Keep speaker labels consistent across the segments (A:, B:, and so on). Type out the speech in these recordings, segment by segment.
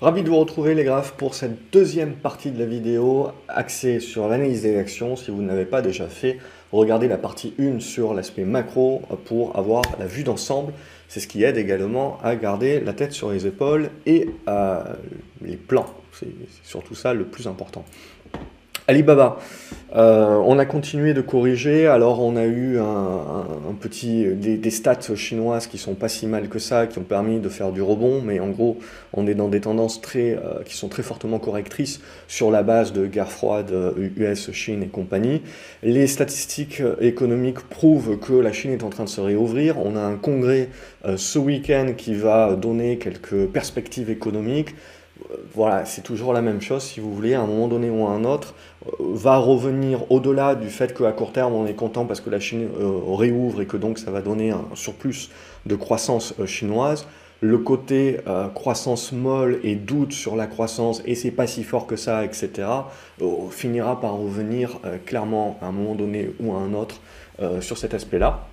A: Ravi de vous retrouver les graphes pour cette deuxième partie de la vidéo axée sur l'analyse des actions. Si vous ne l'avez pas déjà fait, regardez la partie 1 sur l'aspect macro pour avoir la vue d'ensemble. C'est ce qui aide également à garder la tête sur les épaules et les plans. C'est surtout ça le plus important. Alibaba, euh, on a continué de corriger, alors on a eu un, petit, des, stats chinoises qui sont pas si mal que ça, qui ont permis de faire du rebond, mais en gros on est dans des tendances très, euh, qui sont très fortement correctrices sur la base de guerre froide US, Chine et compagnie. Les statistiques économiques prouvent que la Chine est en train de se réouvrir, on a un congrès euh, ce week-end qui va donner quelques perspectives économiques, voilà, c'est toujours la même chose, si vous voulez, à un moment donné ou à un autre, euh, va revenir au-delà du fait qu'à court terme, on est content parce que la Chine euh, réouvre et que donc ça va donner un surplus de croissance euh, chinoise. Le côté croissance molle et doute sur la croissance et c'est pas si fort que ça, etc., finira par revenir clairement à un moment donné ou à un autre sur cet aspect-là.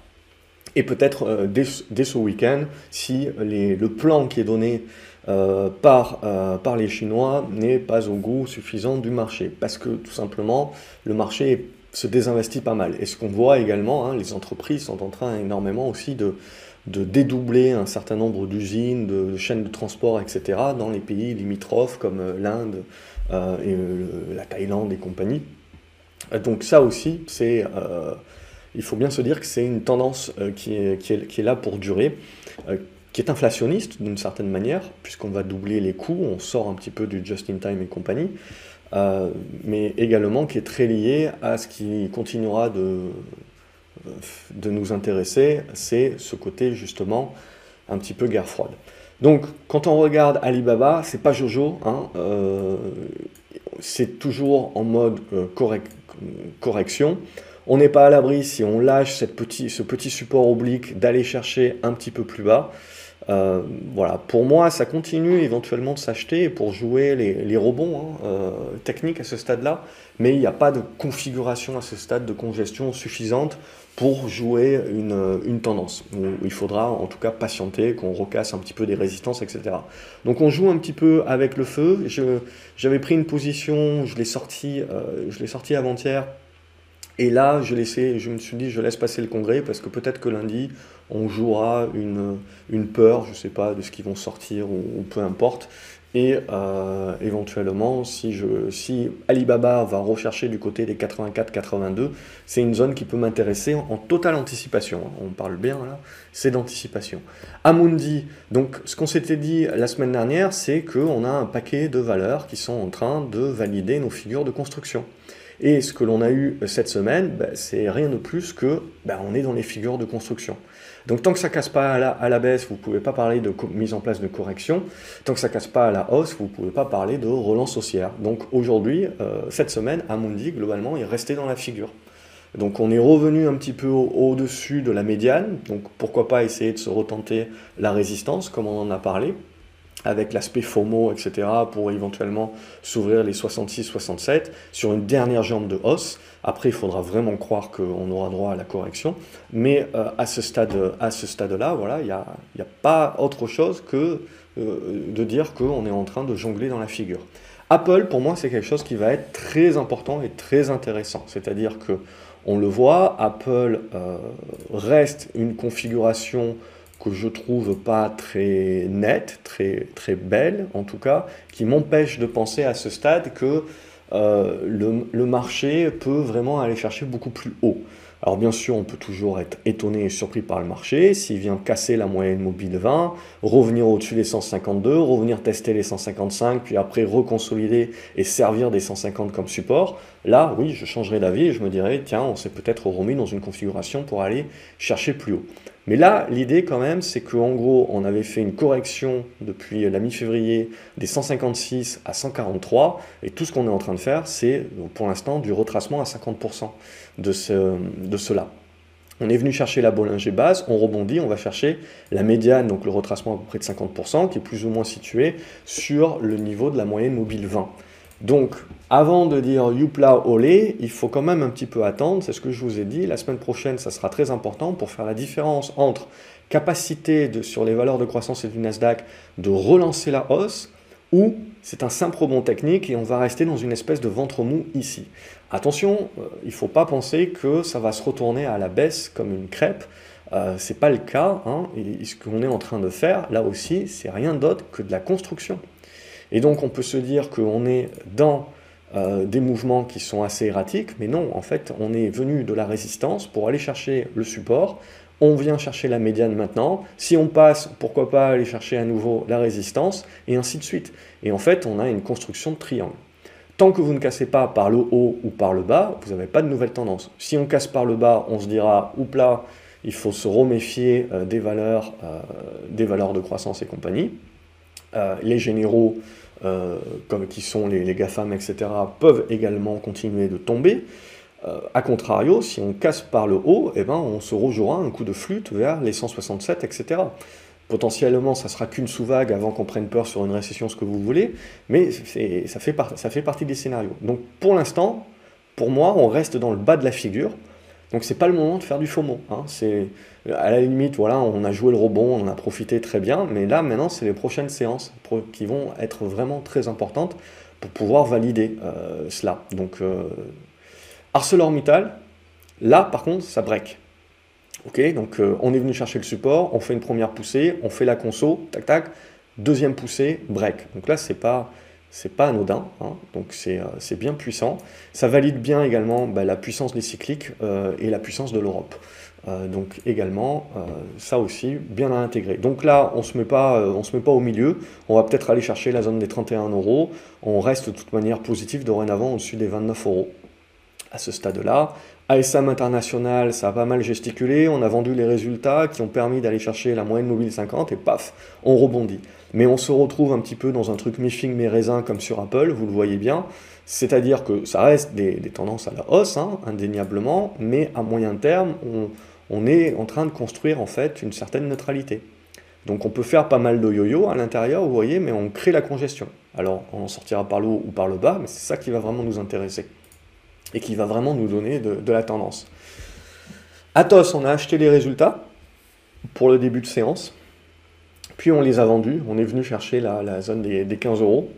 A: Et peut-être dès, ce week-end, si le plan qui est donné euh, par, euh, par les Chinois n'est pas au goût suffisant du marché, parce que tout simplement le marché se désinvestit pas mal. Et ce qu'on voit également, hein, les entreprises sont en train énormément aussi de, de dédoubler un certain nombre d'usines, de, chaînes de transport, etc., dans les pays limitrophes comme euh, l'Inde et la Thaïlande et compagnie. Donc ça aussi, c'est, il faut bien se dire que c'est une tendance qui, qui, est, là pour durer qui est inflationniste d'une certaine manière, puisqu'on va doubler les coûts, on sort un petit peu du just-in-time et compagnie, euh, mais également qui est très lié à ce qui continuera de, de nous intéresser, c'est ce côté justement un petit peu guerre froide. Donc quand on regarde Alibaba, c'est pas Jojo, hein, euh, c'est toujours en mode euh, correction. On n'est pas à l'abri si on lâche ce petit support oblique d'aller chercher un petit peu plus bas. Euh, voilà, pour moi, ça continue éventuellement de s'acheter pour jouer les, rebonds hein, euh, techniques à ce stade-là, mais il n'y a pas de configuration à ce stade de congestion suffisante pour jouer une, une tendance. Il faudra en tout cas patienter, qu'on recasse un petit peu des résistances, etc. Donc on joue un petit peu avec le feu. J'avais pris une position, je l'ai sorti, euh, sorti avant-hier et là, je, laissais, je me suis dit, je laisse passer le congrès parce que peut-être que lundi, on jouera une, une peur, je ne sais pas, de ce qu'ils vont sortir ou, peu importe. Et euh, éventuellement, si, je, si Alibaba va rechercher du côté des 84-82, c'est une zone qui peut m'intéresser en, totale anticipation. On parle bien là, c'est d'anticipation. Amundi, donc ce qu'on s'était dit la semaine dernière, c'est qu'on a un paquet de valeurs qui sont en train de valider nos figures de construction. Et ce que l'on a eu cette semaine, bah, c'est rien de plus que bah, on est dans les figures de construction. Donc tant que ça casse pas à la, baisse, vous ne pouvez pas parler de mise en place de correction. Tant que ça casse pas à la hausse, vous ne pouvez pas parler de relance haussière. Donc aujourd'hui, euh, cette semaine, Amundi, globalement, est resté dans la figure. Donc on est revenu un petit peu au-dessus de la médiane, donc pourquoi pas essayer de se retenter la résistance, comme on en a parlé avec l'aspect FOMO, etc., pour éventuellement s'ouvrir les 66-67 sur une dernière jambe de hausse. Après, il faudra vraiment croire qu'on aura droit à la correction. Mais euh, à ce stade-là, stade voilà, il n'y a, a, pas autre chose que euh, de dire qu'on est en train de jongler dans la figure. Apple, pour moi, c'est quelque chose qui va être très important et très intéressant. C'est-à-dire que, on le voit, Apple euh, reste une configuration que je trouve pas très nette, très, très belle en tout cas, qui m'empêche de penser à ce stade que euh, le, le, marché peut vraiment aller chercher beaucoup plus haut. Alors bien sûr, on peut toujours être étonné et surpris par le marché, s'il vient casser la moyenne mobile 20, revenir au-dessus des 152, revenir tester les 155, puis après reconsolider et servir des 150 comme support, là, oui, je changerai d'avis et je me dirais, tiens, on s'est peut-être remis dans une configuration pour aller chercher plus haut. Mais là, l'idée quand même, c'est qu'en gros, on avait fait une correction depuis la mi-février des 156 à 143, et tout ce qu'on est en train de faire, c'est pour l'instant du retracement à 50% de, ce, de cela. On est venu chercher la Bollinger base, on rebondit, on va chercher la médiane, donc le retracement à peu près de 50%, qui est plus ou moins situé sur le niveau de la moyenne mobile 20. Donc, avant de dire youpla olé, il faut quand même un petit peu attendre, c'est ce que je vous ai dit. La semaine prochaine, ça sera très important pour faire la différence entre capacité sur les valeurs de croissance et du Nasdaq de relancer la hausse ou c'est un simple rebond technique et on va rester dans une espèce de ventre mou ici. Attention, euh, il ne faut pas penser que ça va se retourner à la baisse comme une crêpe. Euh, ce n'est pas le cas. Hein, ce qu'on est en train de faire, là aussi, c'est rien d'autre que de la construction. Et donc on peut se dire qu'on est dans euh, des mouvements qui sont assez erratiques, mais non, en fait, on est venu de la résistance pour aller chercher le support. On vient chercher la médiane maintenant. Si on passe, pourquoi pas aller chercher à nouveau la résistance, et ainsi de suite. Et en fait, on a une construction de triangle. Tant que vous ne cassez pas par le haut ou par le bas, vous n'avez pas de nouvelle tendance. Si on casse par le bas, on se dira, oups là, il faut se reméfier euh, des, valeurs, euh, des valeurs de croissance et compagnie. Euh, les généraux, comme qui sont les, GAFAM, etc., peuvent également continuer de tomber. a contrario, si on casse par le haut, eh ben, on se rejouera un coup de flûte vers les 167, etc. Potentiellement, ça sera qu'une sous-vague avant qu'on prenne peur sur une récession, ce que vous voulez, mais ça fait partie des scénarios. Donc pour l'instant, pour moi, on reste dans le bas de la figure. Donc c'est pas le moment de faire du FOMO. Hein. C'est à la limite, voilà, on a joué le rebond, on a profité très bien, mais là maintenant, c'est les prochaines séances qui vont être vraiment très importantes pour pouvoir valider euh, cela. Donc euh, ArcelorMittal, là par contre, ça break. Ok, donc euh, on est venu chercher le support, on fait une première poussée, on fait la conso, tac tac, deuxième poussée, break. Donc là, c'est pas c'est pas anodin, hein. donc euh, c'est bien puissant. Ça valide bien également bah, la puissance des cycliques euh, et la puissance de l'Europe. donc également, ça aussi, bien à intégrer. Donc là, on ne se, met se met pas au milieu, on va peut-être aller chercher la zone des 31 euros, on reste de toute manière positif dorénavant au-dessus des 29 euros à ce stade-là. ASM International, ça a pas mal gesticulé, on a vendu les résultats qui ont permis d'aller chercher la moyenne mobile 50 et paf, on rebondit. Mais on se retrouve un petit peu dans un truc mi-fing, mi-raisin comme sur Apple, vous le voyez bien. C'est-à-dire que ça reste des, tendances à la hausse, hein, indéniablement, mais à moyen terme, on, on, est en train de construire en fait une certaine neutralité. Donc on peut faire pas mal de yo-yo à l'intérieur, vous voyez, mais on crée la congestion. Alors on en sortira par le haut ou par le bas, mais c'est ça qui va vraiment nous intéresser et qui va vraiment nous donner de, la tendance. Atos, on a acheté les résultats pour le début de séance, puis on les a vendus, on est venu chercher la, zone des, 15 euros,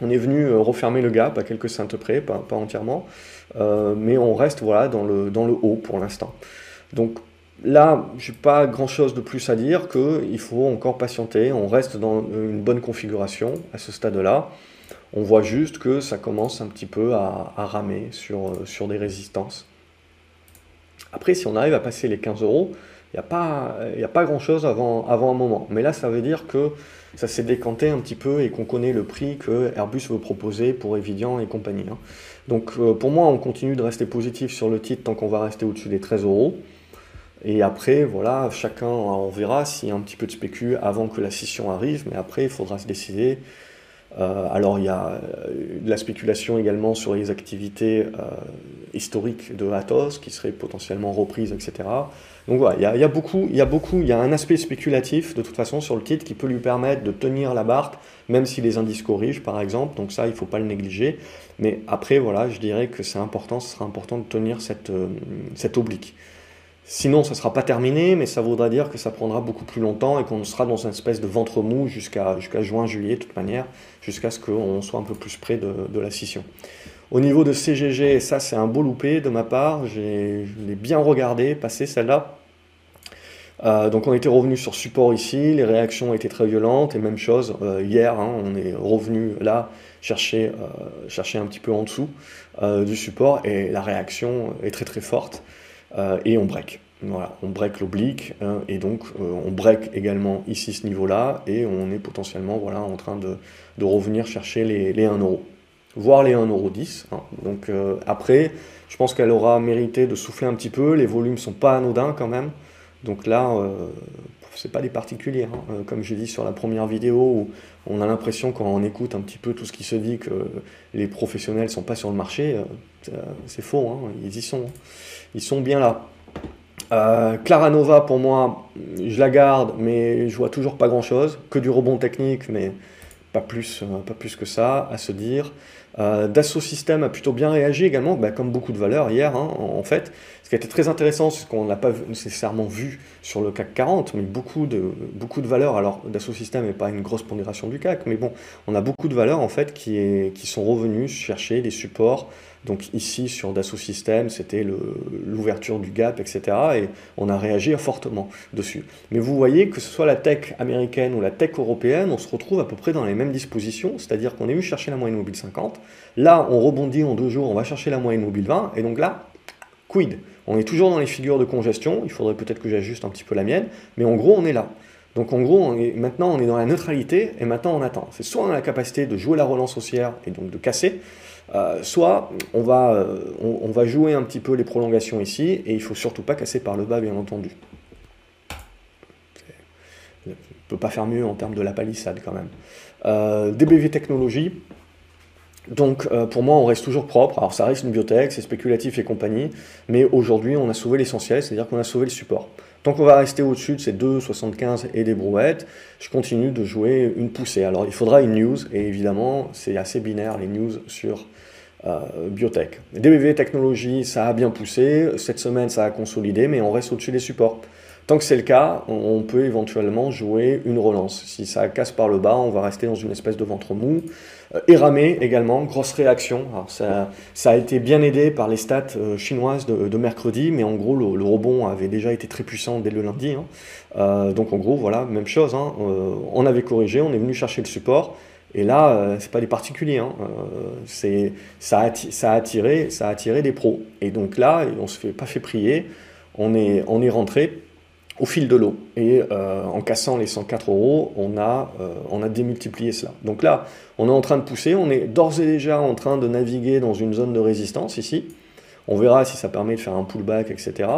A: on est venu euh, refermer le gap à quelques cents près, pas, entièrement, euh, mais on reste voilà, dans, le, dans le haut pour l'instant. Donc là, je n'ai pas grand-chose de plus à dire qu'il faut encore patienter, on reste dans une bonne configuration à ce stade-là. On voit juste que ça commence un petit peu à, ramer sur, euh, sur des résistances. Après, si on arrive à passer les 15 euros, il n'y a pas, grand-chose avant, un moment. Mais là, ça veut dire que ça s'est décanté un petit peu et qu'on connaît le prix que Airbus veut proposer pour Evidian et compagnie. Hein. Donc euh, pour moi, on continue de rester positif sur le titre tant qu'on va rester au-dessus des 13 euros. Et après, voilà, chacun, on verra s'il y a un petit peu de spécu avant que la scission arrive, mais après, il faudra se décider alors il y a euh, de la spéculation également sur les activités euh, historiques de Atos qui seraient potentiellement reprises, etc. Donc voilà, il y, a, beaucoup, il y a beaucoup, il y a un aspect spéculatif de toute façon sur le titre qui peut lui permettre de tenir la barque, même si les indices corrigent par exemple. Donc ça, il ne faut pas le négliger. Mais après, voilà, je dirais que c'est important, ce sera important de tenir cette, cette oblique. Sinon, ça ne sera pas terminé, mais ça voudra dire que ça prendra beaucoup plus longtemps et qu'on sera dans une espèce de ventre mou jusqu'à juin-juillet, de toute manière, jusqu'à ce qu'on soit un peu plus près de, la scission. Au niveau de CGG, ça c'est un beau loupé de ma part, je l'ai bien regardé, passé celle-là. Euh, donc on était revenu sur support ici, les réactions étaient très violentes, et même chose, euh, hier hein, on est revenu là chercher, euh, chercher un petit peu en dessous du support, et la réaction est très très forte. Euh, et on break. Voilà, on break l'oblique hein, et donc euh, on break également ici ce niveau-là et on est potentiellement voilà, en train de, revenir chercher les, les 1 euro, voire les 1,10€. Hein. Donc euh, après, je pense qu'elle aura mérité de souffler un petit peu, les volumes sont pas anodins quand même. Donc là, c'est pas des particuliers, hein. comme j'ai dit sur la première vidéo où on a l'impression quand on écoute un petit peu tout ce qui se dit que les professionnels sont pas sur le marché, c'est faux, ils y sont ils sont bien là. Euh, Claranova, pour moi, je la garde, mais je vois toujours pas grand chose. Que du rebond technique, mais pas plus, pas plus que ça à se dire. Euh, Dassault Systèmes a plutôt bien réagi également, bah, comme beaucoup de valeurs hier hein, en, fait. Ce qui a été très intéressant, c'est qu'on n'a pas nécessairement vu sur le CAC 40, mais beaucoup de, beaucoup de valeurs. Alors Dassault Systèmes n'est pas une grosse pondération du CAC, mais bon, on a beaucoup de valeurs en fait qui, sont revenues chercher des supports donc ici, sur Dassault Systèmes, c'était l'ouverture du gap, etc. Et on a réagi fortement dessus. Mais vous voyez que ce soit la tech américaine ou la tech européenne, on se retrouve à peu près dans les mêmes dispositions, c'est-à-dire qu'on est venu chercher la moyenne mobile 50. Là, on rebondit en deux jours, on va chercher la moyenne mobile 20. Et donc là, quid? On est toujours dans les figures de congestion, il faudrait peut-être que j'ajuste un petit peu la mienne, mais en gros, on est là. Donc en gros, maintenant on est dans la neutralité et maintenant on attend. C'est soit on a la capacité de jouer la relance haussière et donc de casser, euh, soit on va, euh, on, va jouer un petit peu les prolongations ici, et il faut surtout pas casser par le bas, bien entendu. On ne peut pas faire mieux en termes de la palissade quand même. Euh, DBV Technologies, donc pour moi on reste toujours propre, alors ça reste une biotech, c'est spéculatif et compagnie, mais aujourd'hui on a sauvé l'essentiel, c'est-à-dire qu'on a sauvé le support. Tant qu'on va rester au-dessus de ces 2,75 et des brouettes, je continue de jouer une poussée. Alors il faudra une news, et évidemment c'est assez binaire les news sur euh, biotech. DBV Technologies, ça a bien poussé, cette semaine ça a consolidé, mais on reste au-dessus des supports. Tant que c'est le cas, on peut éventuellement jouer une relance. Si ça casse par le bas, on va rester dans une espèce de ventre mou. Euh, Eramé également, grosse réaction. ça, ça, a été bien aidé par les stats euh, chinoises de, mercredi, mais en gros, le, rebond avait déjà été très puissant dès le lundi. Hein. Euh, donc en gros, voilà, même chose. Hein. on avait corrigé, on est venu chercher le support. Et là, c'est pas des particuliers, hein. ça, a, attiré, ça a attiré des pros. Et donc là, on se fait pas fait prier, on est rentré au fil de l'eau. Et euh, en cassant les 104 euros, on a, euh, on a démultiplié cela. Donc là, on est en train de pousser, on est d'ores et déjà en train de naviguer dans une zone de résistance ici. On verra si ça permet de faire un pullback, etc.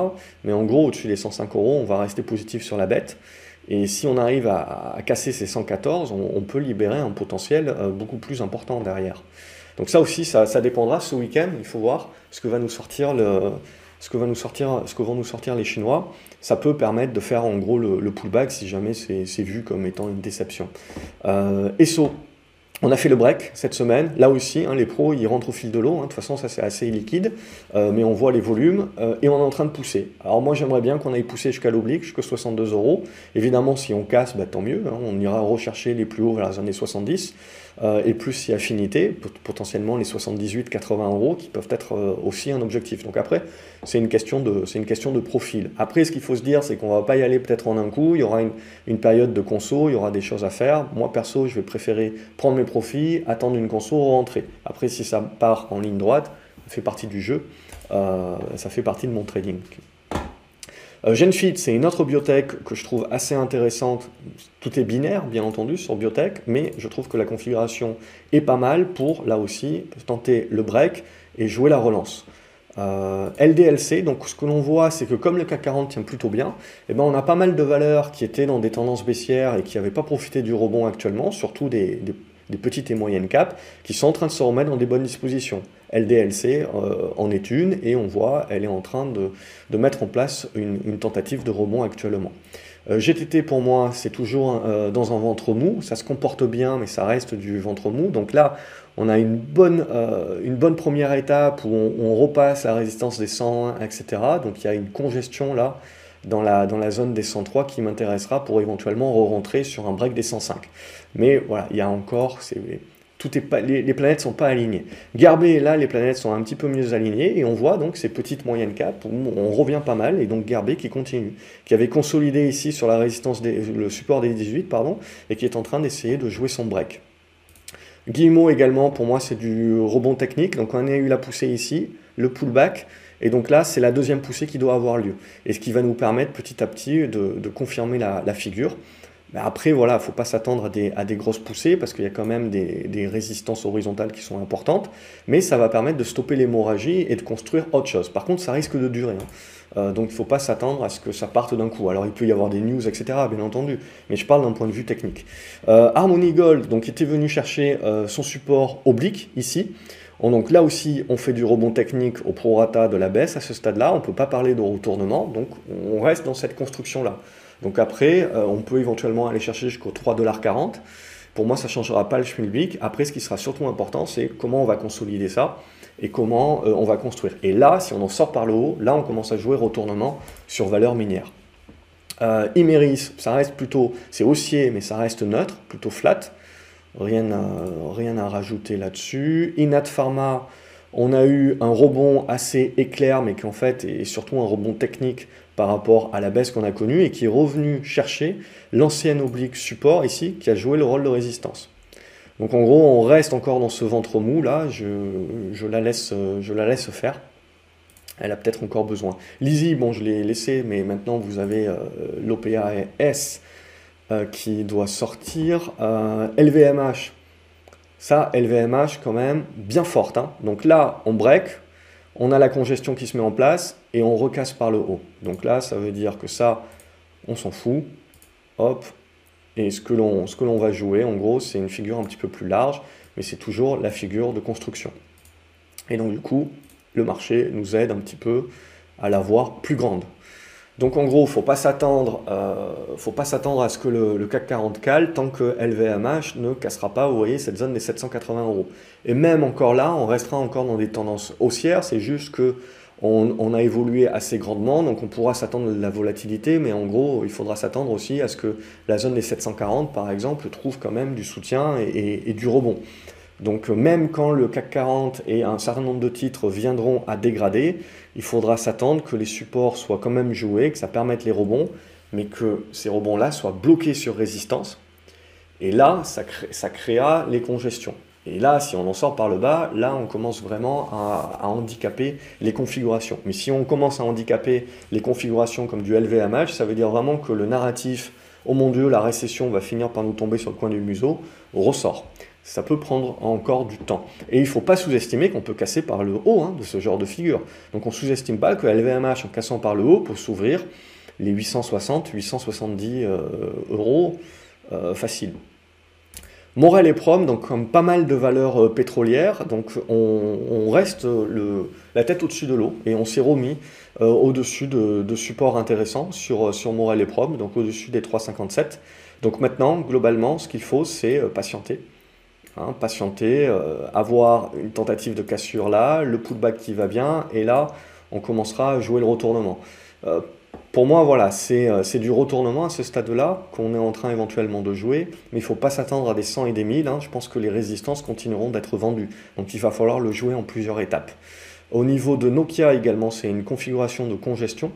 A: Mais en gros, au-dessus des 105 euros, on va rester positif sur la bête. Et si on arrive à, casser ces 114, on, peut libérer un potentiel euh, beaucoup plus important derrière. Donc ça aussi, ça, ça dépendra ce week-end. Il faut voir ce que va nous sortir le, ce que, nous sortir, ce que vont nous sortir les Chinois, ça peut permettre de faire en gros le, pullback si jamais c'est vu comme étant une déception. Euh, ESSO, on a fait le break cette semaine. Là aussi, hein, les pros, ils rentrent au fil de l'eau. Hein. De toute façon, ça c'est assez liquide. Euh, mais on voit les volumes euh, et on est en train de pousser. Alors moi, j'aimerais bien qu'on aille pousser jusqu'à l'oblique, jusqu'à 62 euros. Évidemment, si on casse, bah, tant mieux. Hein. On ira rechercher les plus hauts vers les années 70. Euh, et plus si affinité, potentiellement les 78-80 euros qui peuvent être euh, aussi un objectif. Donc après, c'est une, question de, une question de profil. Après, ce qu'il faut se dire, c'est qu'on ne va pas y aller peut-être en un coup, il y aura une, période de conso, il y aura des choses à faire. Moi, perso, je vais préférer prendre mes profits, attendre une conso, rentrer. Après, si ça part en ligne droite, ça fait partie du jeu, euh, ça fait partie de mon trading. Euh, GenFit, c'est une autre biotech que je trouve assez intéressante. Tout est binaire, bien entendu, sur biotech, mais je trouve que la configuration est pas mal pour, là aussi, tenter le break et jouer la relance. Euh, LDLC, donc ce que l'on voit, c'est que comme le CAC 40 tient plutôt bien, eh ben on a pas mal de valeurs qui étaient dans des tendances baissières et qui n'avaient pas profité du rebond actuellement, surtout des des petites et moyennes capes, qui sont en train de se remettre dans des bonnes dispositions. LDLC euh, en est une, et on voit, elle est en train de, mettre en place une, tentative de rebond actuellement. Euh, GTT pour moi, c'est toujours euh, dans un ventre mou, ça se comporte bien, mais ça reste du ventre mou. Donc là, on a une bonne, première étape où on, repasse la résistance des 101, etc. Donc il y a une congestion là dans la, dans la zone des 103 qui m'intéressera pour éventuellement re-rentrer sur un break des 105. Mais voilà, il y a encore, tout est pas, les, planètes sont pas alignées. Garbé, là, les planètes sont un petit peu mieux alignées et on voit donc ces petites moyennes capes où on revient pas mal et donc Garbé qui continue, qui avait consolidé ici sur la résistance des, le support des 18 pardon et qui est en train d'essayer de jouer son break. Guillemot également, pour moi, c'est du rebond technique. Donc on a eu la poussée ici, le pullback. Et donc là, c'est la deuxième poussée qui doit avoir lieu. Et ce qui va nous permettre petit à petit de, confirmer la, figure. Après, voilà, il ne faut pas s'attendre à des, à des, grosses poussées parce qu'il y a quand même des, résistances horizontales qui sont importantes. Mais ça va permettre de stopper l'hémorragie et de construire autre chose. Par contre, ça risque de durer. Hein. Euh, donc il ne faut pas s'attendre à ce que ça parte d'un coup. Alors il peut y avoir des news, etc., bien entendu. Mais je parle d'un point de vue technique. Euh, Harmony Gold donc, était venu chercher euh, son support oblique ici donc là aussi, on fait du rebond technique au prorata de la baisse à ce stade-là. On ne peut pas parler de retournement, donc on reste dans cette construction-là. Donc après, euh, on peut éventuellement aller chercher jusqu'au 3,40$. pour moi, ça ne changera pas le schmilblick. Après, ce qui sera surtout important, c'est comment on va consolider ça et comment on va construire. Et là, si on en sort par le haut, là, on commence à jouer retournement sur valeur minière. Euh, Imeris, ça reste plutôt, c'est haussier, mais ça reste neutre, plutôt flat. Rien rien à rajouter là-dessus. Inat Pharma, on a eu un rebond assez éclair, mais qui en fait est surtout un rebond technique par rapport à la baisse qu'on a connue et qui est revenu chercher l'ancienne oblique support ici, qui a joué le rôle de résistance. Donc en gros, on reste encore dans ce ventre mou là, je, je la, laisse, je la laisse faire elle a peut-être encore besoin. Lizzie, bon, je l'ai laissé, mais maintenant vous avez euh, euh, qui doit sortir. LVMH, euh, ça, LVMH quand même, bien forte. Hein. Donc là, on break, on a la congestion qui se met en place et on recasse par le haut. Donc là, ça veut dire que ça, on s'en fout. Hop. Et ce que l'on va jouer, en gros, c'est une figure un petit peu plus large, mais c'est toujours la figure de construction. Et donc du coup, le marché nous aide un petit peu à la voir plus grande. Donc en gros, faut pas s'attendre euh, à ce que le, CAC 40 cale tant que LVMH ne cassera pas, vous voyez, cette zone des 780 euros. Et même encore là, on restera encore dans des tendances haussières, c'est juste que on, a évolué assez grandement, donc on pourra s'attendre à la volatilité, mais en gros, il faudra s'attendre aussi à ce que la zone des 740, par exemple, trouve quand même du soutien et du rebond. Donc même quand le CAC 40 et un certain nombre de titres viendront à dégrader, il faudra s'attendre que les supports soient quand même joués, que ça permette les rebonds, mais que ces rebonds-là soient bloqués sur résistance. Et là, ça, crée, créa les congestions. Et là, si on en sort par le bas, là, on commence vraiment à, handicaper les configurations. Mais si on commence à handicaper les configurations comme du LVMH, ça veut dire vraiment que le narratif « Oh mon Dieu, la récession va finir par nous tomber sur le coin du museau » ressort ça peut prendre encore du temps. Et il ne faut pas sous-estimer qu'on peut casser par le haut hein, de ce genre de figure. Donc on ne sous-estime pas que LVMH, en cassant par le haut, peut s'ouvrir les 860, 870 euh, euros euh, facile. Morel et Prom, donc comme pas mal de valeurs euh, pétrolières, donc on, reste la tête au-dessus de l'eau et on s'est remis au-dessus de, supports intéressants sur, sur Morel et Prom, donc au-dessus des 3,57. Donc maintenant, globalement, ce qu'il faut, c'est patienter Hein, patienter, euh, avoir une tentative de cassure là, le pullback qui va bien, et là, on commencera à jouer le retournement. Euh, pour moi, voilà, euh, c'est du retournement à ce stade-là qu'on est en train éventuellement de jouer, mais il ne faut pas s'attendre à des 100 et des 1000. Hein. je pense que les résistances continueront d'être vendues. Donc il va falloir le jouer en plusieurs étapes. Au niveau de Nokia également, c'est une configuration de congestion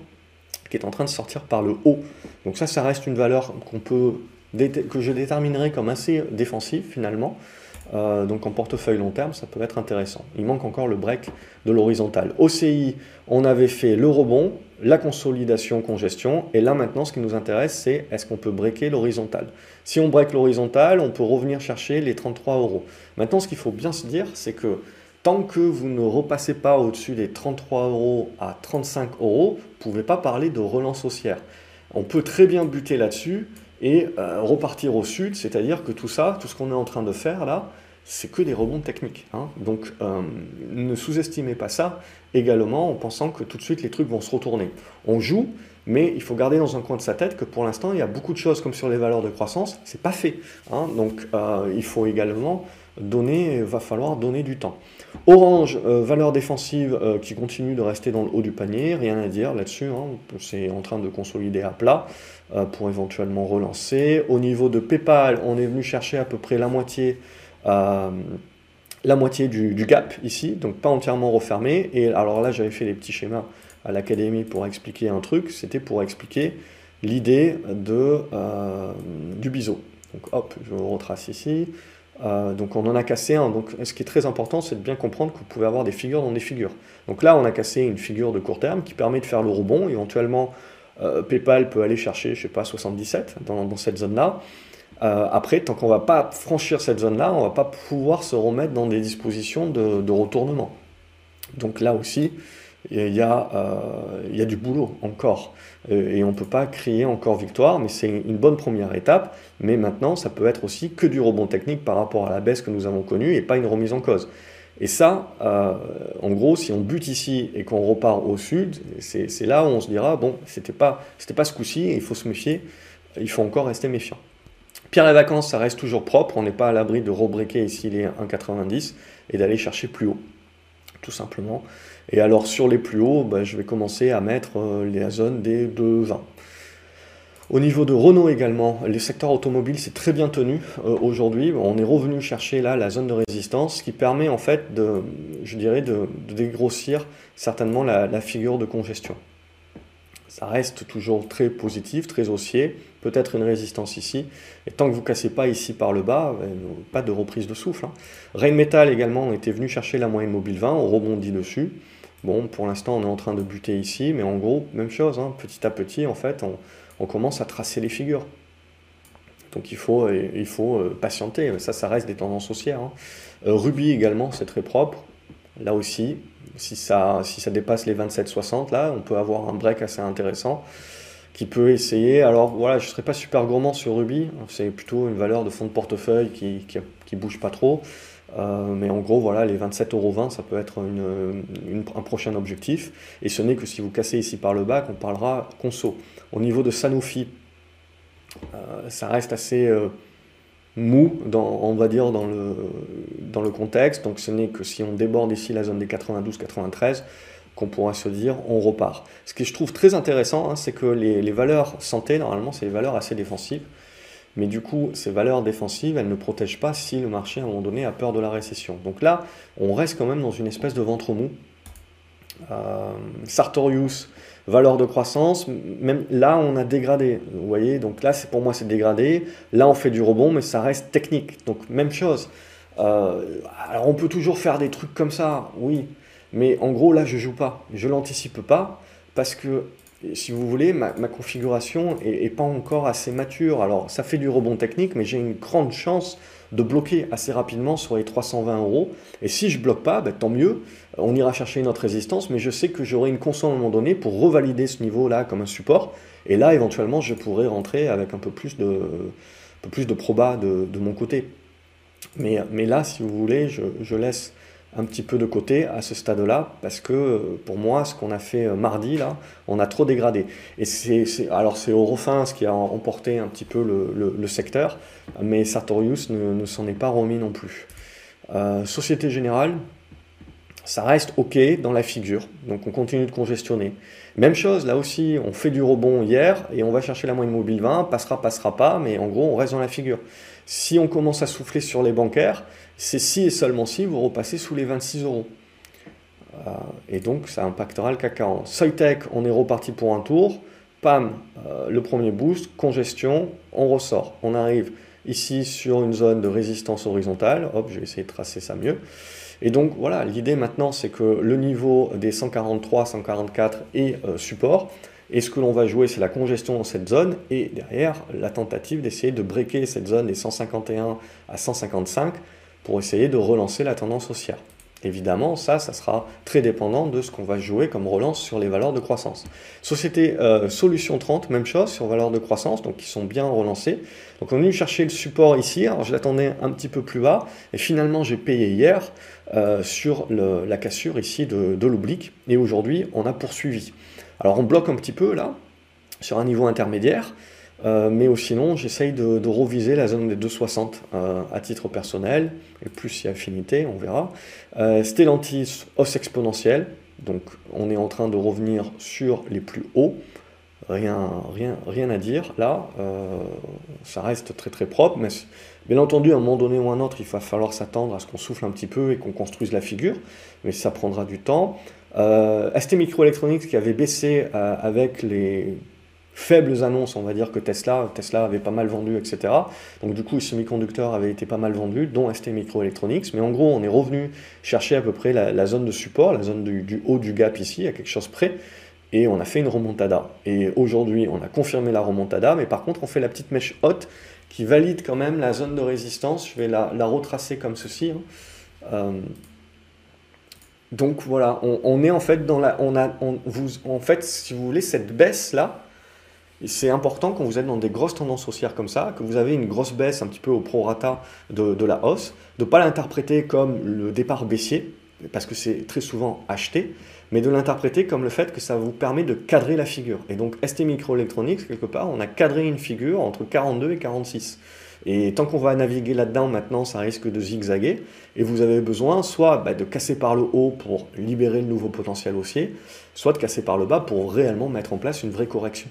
A: qui est en train de sortir par le haut. Donc ça, ça reste une valeur que je déterminerai comme assez défensive finalement. Euh, donc en portefeuille long terme, ça peut être intéressant. Il manque encore le break de l'horizontale. OCI, on avait fait le rebond, la consolidation, congestion, et là maintenant ce qui nous intéresse c'est est-ce qu'on peut breaker l'horizontale? Si on break l'horizontale, on peut revenir chercher les 33 euros. Maintenant ce qu'il faut bien se dire c'est que tant que vous ne repassez pas au-dessus des 33 euros à 35 euros, vous ne pouvez pas parler de relance haussière. On peut très bien buter là-dessus et euh, repartir au sud, c'est-à-dire que tout ça, tout ce qu'on est en train de faire là, c'est que des rebonds techniques. Hein. Donc euh, ne sous-estimez pas ça également en pensant que tout de suite les trucs vont se retourner. On joue, mais il faut garder dans un coin de sa tête que pour l'instant il y a beaucoup de choses comme sur les valeurs de croissance, c'est pas fait. Hein. Donc euh, il faut également donner, va falloir donner du temps. Orange, euh, valeur défensive qui continue de rester dans le haut du panier, rien à dire là-dessus, hein. c'est en train de consolider à plat pour éventuellement relancer. Au niveau de PayPal, on est venu chercher à peu près la moitié la moitié du, gap ici, donc pas entièrement refermé. Et alors là, j'avais fait des petits schémas à l'académie pour expliquer un truc, c'était pour expliquer l'idée euh, du biseau. Donc hop, je retrace ici. Euh, donc on en a cassé un. Donc ce qui est très important, c'est de bien comprendre que vous pouvez avoir des figures dans des figures. Donc là, on a cassé une figure de court terme qui permet de faire le rebond. Éventuellement, PayPal peut aller chercher, je sais pas, 77 dans, dans cette zone-là. Euh, après, tant qu'on ne va pas franchir cette zone-là, on ne va pas pouvoir se remettre dans des dispositions de, retournement. Donc là aussi, il y, a, euh, du boulot encore. Euh, et on ne peut pas crier encore victoire, mais c'est une bonne première étape. Mais maintenant, ça peut être aussi que du rebond technique par rapport à la baisse que nous avons connue et pas une remise en cause. Et ça, en gros, si on bute ici et qu'on repart au sud, c'est là où on se dira, bon, c'était pas, pas ce coup-ci, il faut se méfier, il faut encore rester méfiant. Pierre et vacances, ça reste toujours propre, on n'est pas à l'abri de rebreaker ici les 1,90 et d'aller chercher plus haut, tout simplement. Et alors sur les plus hauts, bah, je vais commencer à mettre euh, les zones des 2,20. Au niveau de Renault également, le secteur automobile s'est très bien tenu euh, aujourd'hui. On est revenu chercher là la zone de résistance, ce qui permet en fait de, je dirais, de, dégrossir certainement la figure de congestion ça reste toujours très positif, très haussier, peut-être une résistance ici, et tant que vous ne cassez pas ici par le bas, ben, pas de reprise de souffle. Hein. Rheinmetall également était venu chercher la moyenne mobile 20, on rebondit dessus. Bon, pour l'instant on est en train de buter ici, mais en gros, même chose, hein. petit à petit en fait, on, commence à tracer les figures. Donc il faut, faut euh, patienter, ça, ça reste des tendances haussières. Hein. Euh, Ruby également, c'est très propre. Là aussi, si ça, si ça dépasse les 27,60, là, on peut avoir un break assez intéressant qui peut essayer. Alors voilà, je ne serais pas super gourmand sur Ruby, c'est plutôt une valeur de fonds de portefeuille qui, qui, bouge pas trop. Euh, mais en gros, voilà, les 27,20€, ça peut être un prochain objectif. Et ce n'est que si vous cassez ici par le bas qu'on parlera conso. Au niveau de Sanofi, euh, ça reste assez euh, mou, dans, on va dire, dans le, dans le contexte. Donc ce n'est que si on déborde ici la zone des 92-93 qu'on pourra se dire on repart. Ce que je trouve très intéressant, hein, c'est que les, valeurs santé, normalement, c'est des valeurs assez défensives. Mais du coup, ces valeurs défensives, elles ne protègent pas si le marché, à un moment donné, a peur de la récession. Donc là, on reste quand même dans une espèce de ventre mou. Euh, Sartorius, valeur de croissance, même là on a dégradé, vous voyez, donc là pour moi c'est dégradé, là on fait du rebond, mais ça reste technique, donc même chose. Euh, alors on peut toujours faire des trucs comme ça, oui, mais en gros là je joue pas, je l'anticipe pas, parce que si vous voulez, ma, configuration est, pas encore assez mature. Alors ça fait du rebond technique, mais j'ai une grande chance de bloquer assez rapidement sur les 320 euros. Et si je bloque pas, ben, tant mieux, on ira chercher une autre résistance, mais je sais que j'aurai une constante à un moment donné pour revalider ce niveau-là comme un support. Et là, éventuellement, je pourrais rentrer avec un peu plus de, peu plus de proba de, de mon côté. Mais, mais, là, si vous voulez, je, je laisse un petit peu de côté à ce stade-là, parce que pour moi, ce qu'on a fait euh, mardi, là, on a trop dégradé. Et c'est, alors c'est Eurofins qui a emporté un petit peu le, secteur, mais Sartorius ne, ne s'en est pas remis non plus. Euh, Société Générale, ça reste OK dans la figure, donc on continue de congestionner. Même chose, là aussi, on fait du rebond hier et on va chercher la moyenne mobile 20, passera, passera pas, mais en gros, on reste dans la figure. Si on commence à souffler sur les bancaires, c'est si et seulement si vous repassez sous les 26 euros. Euh, et donc, ça impactera le CAC 40. Soitec, on est reparti pour un tour. PAM, euh, le premier boost, congestion, on ressort. On arrive ici sur une zone de résistance horizontale. Hop, je vais essayer de tracer ça mieux. Et donc voilà, l'idée maintenant, c'est que le niveau des 143, 144 est euh, support. Et ce que l'on va jouer, c'est la congestion dans cette zone et derrière, la tentative d'essayer de breaker cette zone des 151 à 155 pour essayer de relancer la tendance haussière. Évidemment, ça, ça sera très dépendant de ce qu'on va jouer comme relance sur les valeurs de croissance. Société euh, Solution 30, même chose sur valeurs de croissance, donc qui sont bien relancées. Donc on est venu chercher le support ici, alors je l'attendais un petit peu plus bas, et finalement j'ai payé hier euh, sur la cassure ici de, de l'oblique, et aujourd'hui on a poursuivi. Alors on bloque un petit peu là, sur un niveau intermédiaire, euh, mais sinon, j'essaye de, reviser la zone des 2,60 euh, à titre personnel, et plus si affinité, on verra. Euh, Stellantis, hausse exponentielle, donc on est en train de revenir sur les plus hauts. Rien, rien, rien à dire là, ça reste très très propre, mais bien entendu, à un moment donné ou à un autre, il va falloir s'attendre à ce qu'on souffle un petit peu et qu'on construise la figure, mais ça prendra du temps. ST Microelectronics qui avait baissé avec les faibles annonces, on va dire que Tesla, Tesla avait pas mal vendu, etc. Donc du coup, les semi-conducteurs avaient été pas mal vendus, dont ST Microelectronics. Mais en gros, on est revenu chercher à peu près la, zone de support, la zone du, haut du gap ici, à quelque chose près, et on a fait une remontada. Et aujourd'hui, on a confirmé la remontada, mais par contre, on fait la petite mèche haute qui valide quand même la zone de résistance. Je vais la, retracer comme ceci. Hein. Euh, donc voilà, on, est en fait dans la, on a, vous, en fait, si vous voulez, cette baisse là, c'est important quand vous êtes dans des grosses tendances haussières comme ça, que vous avez une grosse baisse un petit peu au prorata de, de la hausse, de ne pas l'interpréter comme le départ baissier, parce que c'est très souvent acheté, mais de l'interpréter comme le fait que ça vous permet de cadrer la figure. Et donc ST Microelectronics, quelque part, on a cadré une figure entre 42 et 46. Et tant qu'on va naviguer là-dedans, maintenant, ça risque de zigzaguer. Et vous avez besoin soit bah, de casser par le haut pour libérer le nouveau potentiel haussier, soit de casser par le bas pour réellement mettre en place une vraie correction.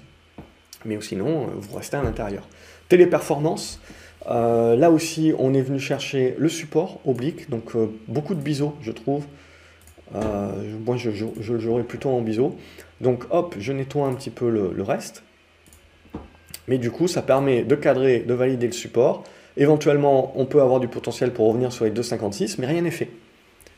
A: Mais sinon, vous restez à l'intérieur. Téléperformance, euh, là aussi, on est venu chercher le support oblique, donc euh, beaucoup de biseaux, je trouve. Euh, moi, je, le jouerai plutôt en biseau. Donc, hop, je nettoie un petit peu le, reste. Mais du coup, ça permet de cadrer, de valider le support. Éventuellement, on peut avoir du potentiel pour revenir sur les 2,56, mais rien n'est fait.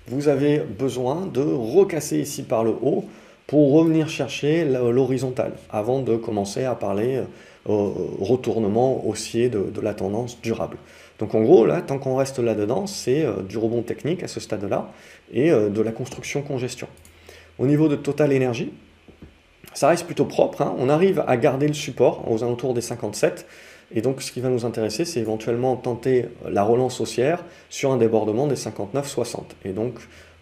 A: Vous avez besoin de recasser ici par le haut pour revenir chercher l'horizontale avant de commencer à parler retournement haussier de, la tendance durable. Donc en gros, là, tant qu'on reste là-dedans, c'est euh, du rebond technique à ce stade-là et euh, de la construction congestion. Au niveau de Total Energy, ça reste plutôt propre. Hein. On arrive à garder le support aux alentours des 57. Et donc, ce qui va nous intéresser, c'est éventuellement tenter la relance haussière sur un débordement des 59-60. Et donc,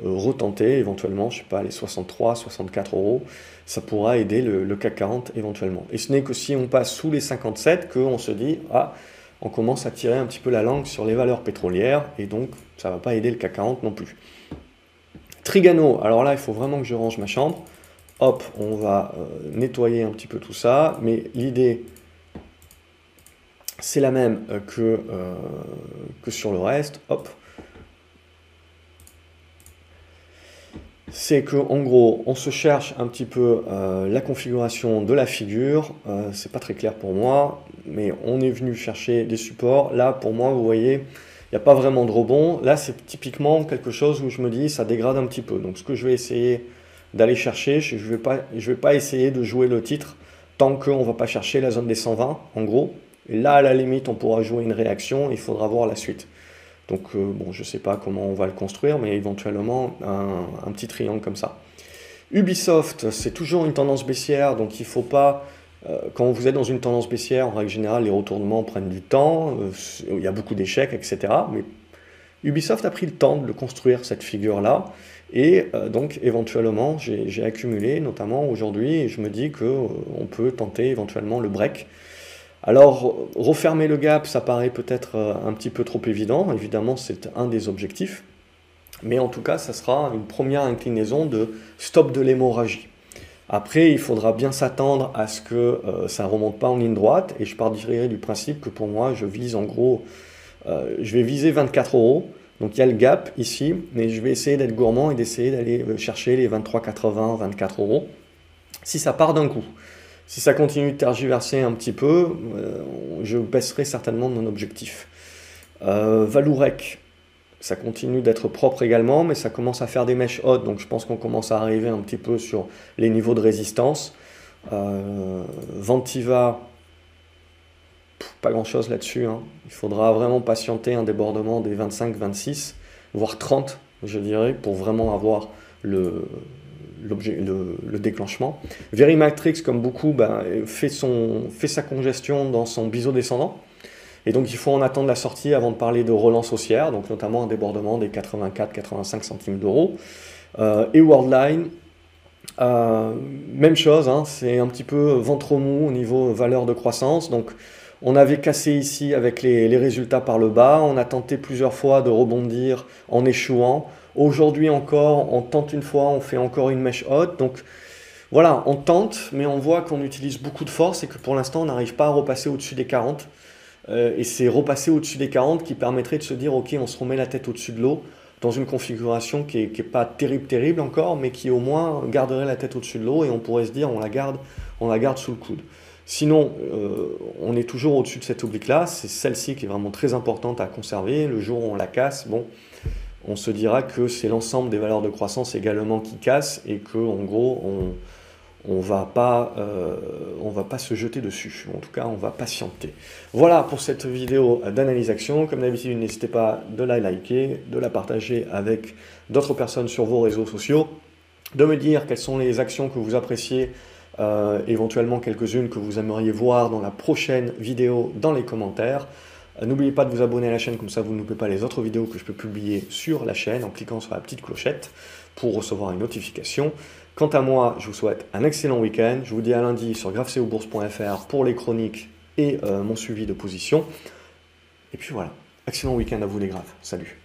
A: euh, retenter éventuellement, je sais pas, les 63, 64 euros, ça pourra aider le, CAC 40 éventuellement. Et ce n'est que si on passe sous les 57 qu'on se dit, ah, on commence à tirer un petit peu la langue sur les valeurs pétrolières, et donc ça ne va pas aider le CAC 40 non plus. Trigano, alors là, il faut vraiment que je range ma chambre. Hop, on va euh, nettoyer un petit peu tout ça, mais l'idée, c'est la même euh, que, que sur le reste. Hop, c'est que en gros, on se cherche un petit peu euh, la configuration de la figure. Euh, c'est pas très clair pour moi, mais on est venu chercher des supports. Là, pour moi, vous voyez, il n'y a pas vraiment de rebond. Là, c'est typiquement quelque chose où je me dis ça dégrade un petit peu. Donc, ce que je vais essayer d'aller chercher, je ne vais, pas, vais pas essayer de jouer le titre tant qu'on ne va pas chercher la zone des 120, en gros. Et là, à la limite, on pourra jouer une réaction. Il faudra voir la suite. Donc, euh, bon, je ne sais pas comment on va le construire, mais éventuellement un, petit triangle comme ça. Ubisoft, c'est toujours une tendance baissière, donc il ne faut pas euh, quand vous êtes dans une tendance baissière, en règle générale, les retournements prennent du temps, euh, il y a beaucoup d'échecs, etc. Mais Ubisoft a pris le temps de construire, cette figure-là. Et donc, éventuellement, j'ai accumulé, notamment aujourd'hui, et je me dis qu'on peut tenter éventuellement le break alors, refermer le gap, ça paraît peut-être euh, un petit peu trop évident. Évidemment, c'est un des objectifs. Mais en tout cas, ça sera une première inclinaison de stop de l'hémorragie. Après, il faudra bien s'attendre à ce que euh, ça ne remonte pas en ligne droite. Et je partirai du principe que pour moi, je vise en gros, euh, je vais viser 24 euros. Donc il y a le gap ici, mais je vais essayer d'être gourmand et d'essayer d'aller chercher les 23,80, 24 euros. Si ça part d'un coup. Si ça continue de tergiverser un petit peu, euh, je baisserai certainement mon objectif. Euh, Valourec, ça continue d'être propre également, mais ça commence à faire des mèches hautes, donc je pense qu'on commence à arriver un petit peu sur les niveaux de résistance. Euh, Ventiva, pas grand chose là-dessus. Hein. Il faudra vraiment patienter un débordement des 25, 26, voire 30, je dirais, pour vraiment avoir le, le, le, déclenchement. Verimatrix, comme beaucoup, ben, fait, son, sa congestion dans son biseau descendant. Et donc il faut en attendre la sortie avant de parler de relance haussière, donc notamment un débordement des 84-85 centimes d'euros. Euh, et Worldline, euh, même chose, hein, c'est un petit peu ventre mou au niveau valeur de croissance. Donc on avait cassé ici avec les, résultats par le bas, on a tenté plusieurs fois de rebondir en échouant. Aujourd'hui encore, on tente une fois, on fait encore une mèche haute. Donc voilà, on tente, mais on voit qu'on utilise beaucoup de force et que pour l'instant, on n'arrive pas à repasser au-dessus des 40. Euh, et c'est repasser au-dessus des 40 qui permettrait de se dire, ok, on se remet la tête au-dessus de l'eau dans une configuration qui n'est pas terrible, terrible encore, mais qui au moins garderait la tête au-dessus de l'eau et on pourrait se dire, on la garde, on la garde sous le coude. Sinon, euh, on est toujours au-dessus de cette oblique-là, c'est celle-ci qui est vraiment très importante à conserver. Le jour où on la casse, bon, on se dira que c'est l'ensemble des valeurs de croissance également qui cassent et que en gros on on va pas euh, on va pas se jeter dessus. En tout cas on va patienter. Voilà pour cette vidéo d'analyse action. Comme d'habitude n'hésitez pas de la liker de la partager avec d'autres personnes sur vos réseaux sociaux de me dire quelles sont les actions que vous appréciez euh, éventuellement quelques-unes que vous aimeriez voir dans la prochaine vidéo dans les commentaires euh, n'oubliez pas de vous abonner à la chaîne, comme ça vous ne loupez pas les autres vidéos que je peux publier sur la chaîne en cliquant sur la petite clochette pour recevoir une notification. Quant à moi, je vous souhaite un excellent week-end. Je vous dis à lundi sur grafceobourse.fr pour les chroniques et euh, mon suivi de position. Et puis voilà, excellent week-end à vous les graves. Salut